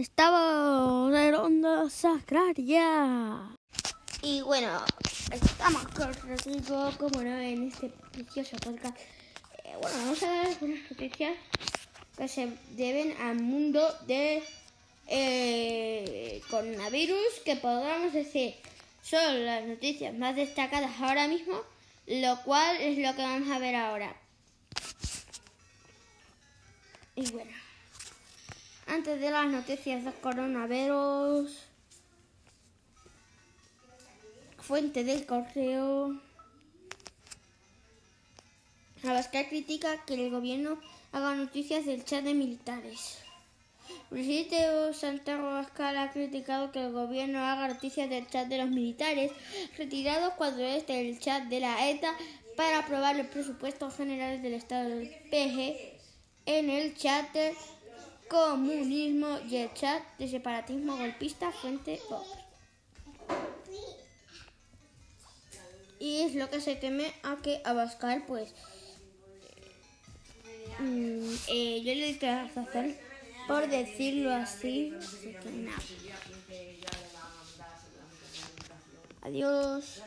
Estamos en Onda Sacraria. Y bueno, estamos con Rodrigo, como no, en este precioso podcast. Eh, bueno, vamos a dar algunas noticias que se deben al mundo de eh, coronavirus, que podríamos decir son las noticias más destacadas ahora mismo, lo cual es lo que vamos a ver ahora. Y bueno. Antes de las noticias del coronavirus, fuente del correo. Abascal critica que el gobierno haga noticias del chat de militares. Presidente Santiago Abascal ha criticado que el gobierno haga noticias del chat de los militares retirados cuando es del chat de la ETA para aprobar los presupuestos generales del Estado del PG en el chat de comunismo y el chat de separatismo golpista Fuente Vox. Y es lo que se teme a que Abascal, pues, mm, eh, yo le doy razón por decirlo así. así que nada. Adiós.